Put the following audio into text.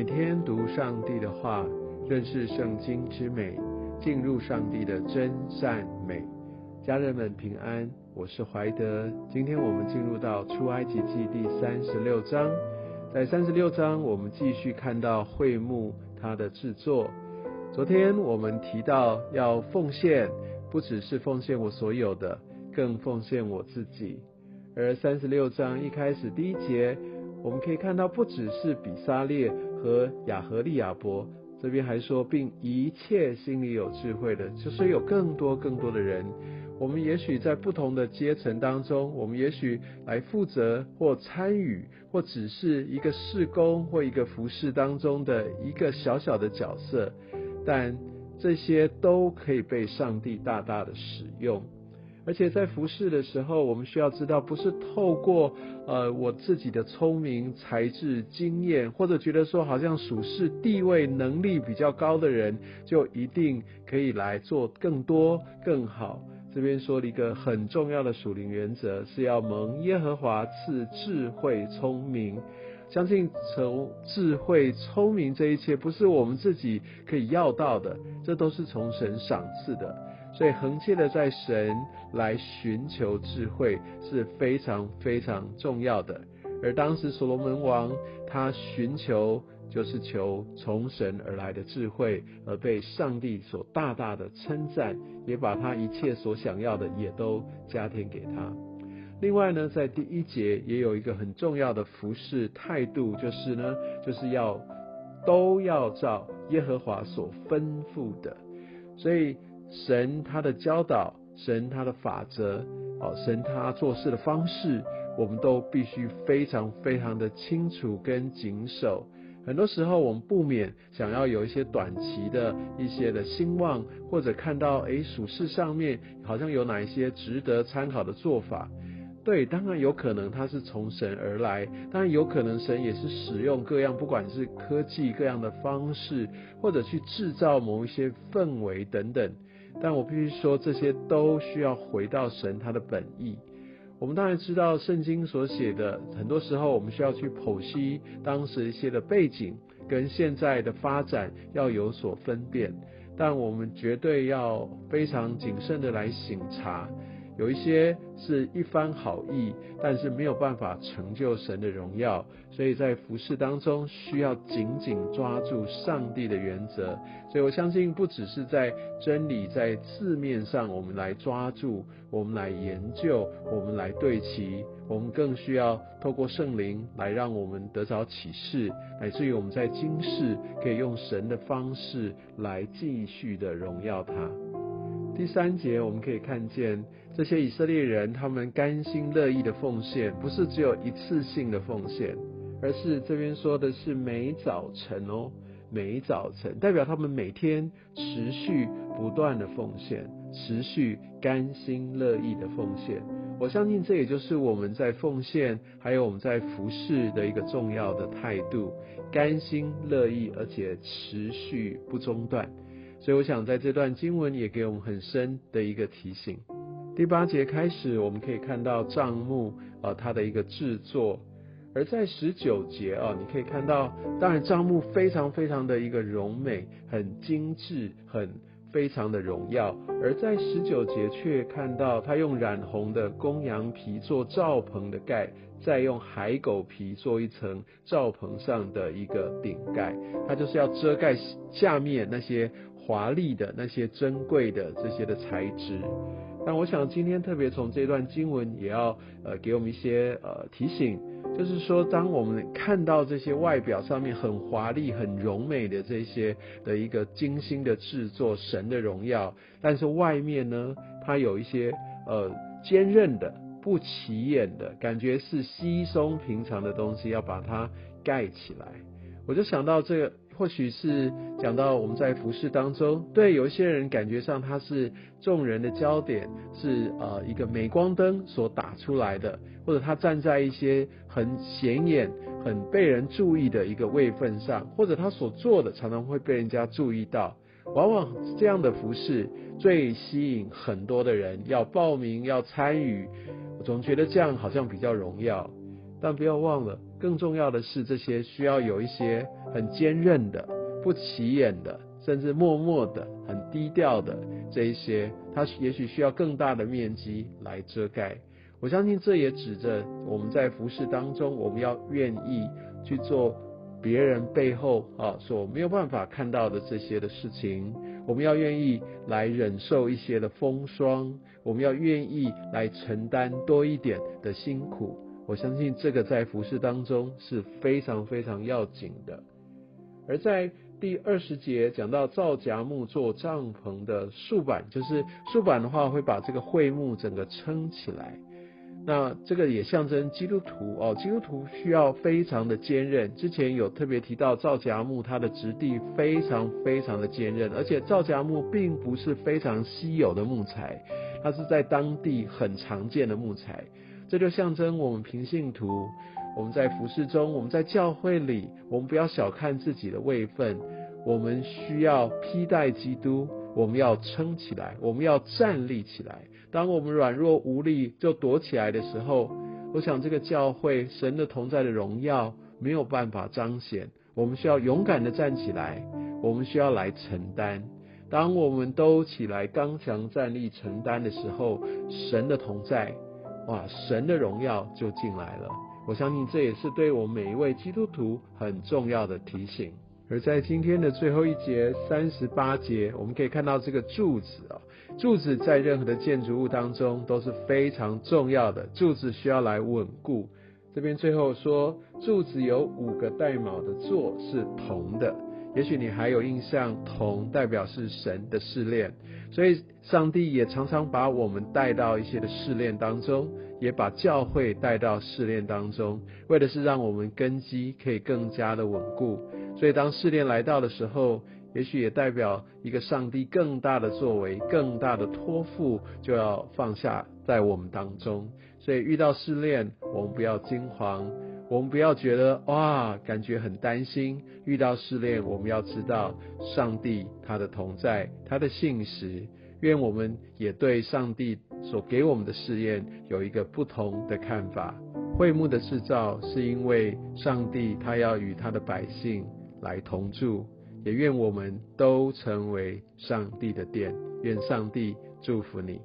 每天读上帝的话，认识圣经之美，进入上帝的真善美。家人们平安，我是怀德。今天我们进入到出埃及记第三十六章，在三十六章我们继续看到会幕它的制作。昨天我们提到要奉献，不只是奉献我所有的，更奉献我自己。而三十六章一开始第一节，我们可以看到不只是比萨列。和雅和利亚伯这边还说，并一切心里有智慧的，就是有更多更多的人。我们也许在不同的阶层当中，我们也许来负责或参与，或只是一个事工或一个服饰当中的一个小小的角色，但这些都可以被上帝大大的使用。而且在服侍的时候，我们需要知道，不是透过呃我自己的聪明才智、经验，或者觉得说好像属世地位、能力比较高的人，就一定可以来做更多、更好。这边说了一个很重要的属灵原则，是要蒙耶和华赐智慧、聪明。相信从智慧、聪明这一切，不是我们自己可以要到的，这都是从神赏赐的。所以横切的在神来寻求智慧是非常非常重要的。而当时所罗门王他寻求就是求从神而来的智慧，而被上帝所大大的称赞，也把他一切所想要的也都加添给他。另外呢，在第一节也有一个很重要的服侍态度，就是呢，就是要都要照耶和华所吩咐的，所以。神他的教导，神他的法则，哦，神他做事的方式，我们都必须非常非常的清楚跟谨守。很多时候，我们不免想要有一些短期的一些的兴旺，或者看到诶属事上面好像有哪一些值得参考的做法。对，当然有可能它是从神而来，当然有可能神也是使用各样不管是科技各样的方式，或者去制造某一些氛围等等。但我必须说，这些都需要回到神他的本意。我们当然知道圣经所写的，很多时候我们需要去剖析当时一些的背景跟现在的发展要有所分辨，但我们绝对要非常谨慎的来省察。有一些是一番好意，但是没有办法成就神的荣耀，所以在服饰当中需要紧紧抓住上帝的原则。所以我相信，不只是在真理在字面上，我们来抓住，我们来研究，我们来对齐，我们更需要透过圣灵来让我们得着启示，乃至于我们在今世可以用神的方式来继续的荣耀他。第三节我们可以看见这些以色列人，他们甘心乐意的奉献，不是只有一次性的奉献，而是这边说的是每早晨哦，每早晨代表他们每天持续不断的奉献，持续甘心乐意的奉献。我相信这也就是我们在奉献，还有我们在服侍的一个重要的态度：甘心乐意，而且持续不中断。所以我想在这段经文也给我们很深的一个提醒。第八节开始，我们可以看到帐幕啊，它的一个制作；而在十九节啊，你可以看到，当然帐幕非常非常的一个柔美、很精致、很非常的荣耀；而在十九节却看到他用染红的公羊皮做罩棚的盖，再用海狗皮做一层罩棚上的一个顶盖，它就是要遮盖下面那些。华丽的那些珍贵的这些的材质，但我想今天特别从这段经文也要呃给我们一些呃提醒，就是说当我们看到这些外表上面很华丽、很柔美的这些的一个精心的制作，神的荣耀，但是外面呢，它有一些呃坚韧的、不起眼的感觉，是稀松平常的东西，要把它盖起来。我就想到这个。或许是讲到我们在服饰当中，对有一些人感觉上他是众人的焦点，是呃一个镁光灯所打出来的，或者他站在一些很显眼、很被人注意的一个位份上，或者他所做的常常会被人家注意到。往往这样的服饰最吸引很多的人要报名要参与，我总觉得这样好像比较荣耀。但不要忘了，更重要的是这些需要有一些很坚韧的、不起眼的，甚至默默的、很低调的这一些，它也许需要更大的面积来遮盖。我相信这也指着我们在服饰当中，我们要愿意去做别人背后啊所没有办法看到的这些的事情。我们要愿意来忍受一些的风霜，我们要愿意来承担多一点的辛苦。我相信这个在服饰当中是非常非常要紧的。而在第二十节讲到造荚木做帐篷的竖板，就是竖板的话会把这个桧木整个撑起来。那这个也象征基督徒哦，基督徒需要非常的坚韧。之前有特别提到造荚木，它的质地非常非常的坚韧，而且造荚木并不是非常稀有的木材，它是在当地很常见的木材。这就象征我们平信徒，我们在服饰中，我们在教会里，我们不要小看自己的位分，我们需要披戴基督，我们要撑起来，我们要站立起来。当我们软弱无力就躲起来的时候，我想这个教会神的同在的荣耀没有办法彰显。我们需要勇敢的站起来，我们需要来承担。当我们都起来刚强站立承担的时候，神的同在，哇，神的荣耀就进来了。我相信这也是对我们每一位基督徒很重要的提醒。而在今天的最后一节三十八节，我们可以看到这个柱子啊。柱子在任何的建筑物当中都是非常重要的，柱子需要来稳固。这边最后说，柱子有五个带卯的座是铜的，也许你还有印象，铜代表是神的试炼，所以上帝也常常把我们带到一些的试炼当中，也把教会带到试炼当中，为的是让我们根基可以更加的稳固。所以当试炼来到的时候，也许也代表一个上帝更大的作为、更大的托付就要放下在我们当中。所以遇到试炼，我们不要惊慌，我们不要觉得哇，感觉很担心。遇到试炼，我们要知道上帝他的同在、他的信实。愿我们也对上帝所给我们的试验有一个不同的看法。会幕的制造是因为上帝他要与他的百姓来同住。也愿我们都成为上帝的殿，愿上帝祝福你。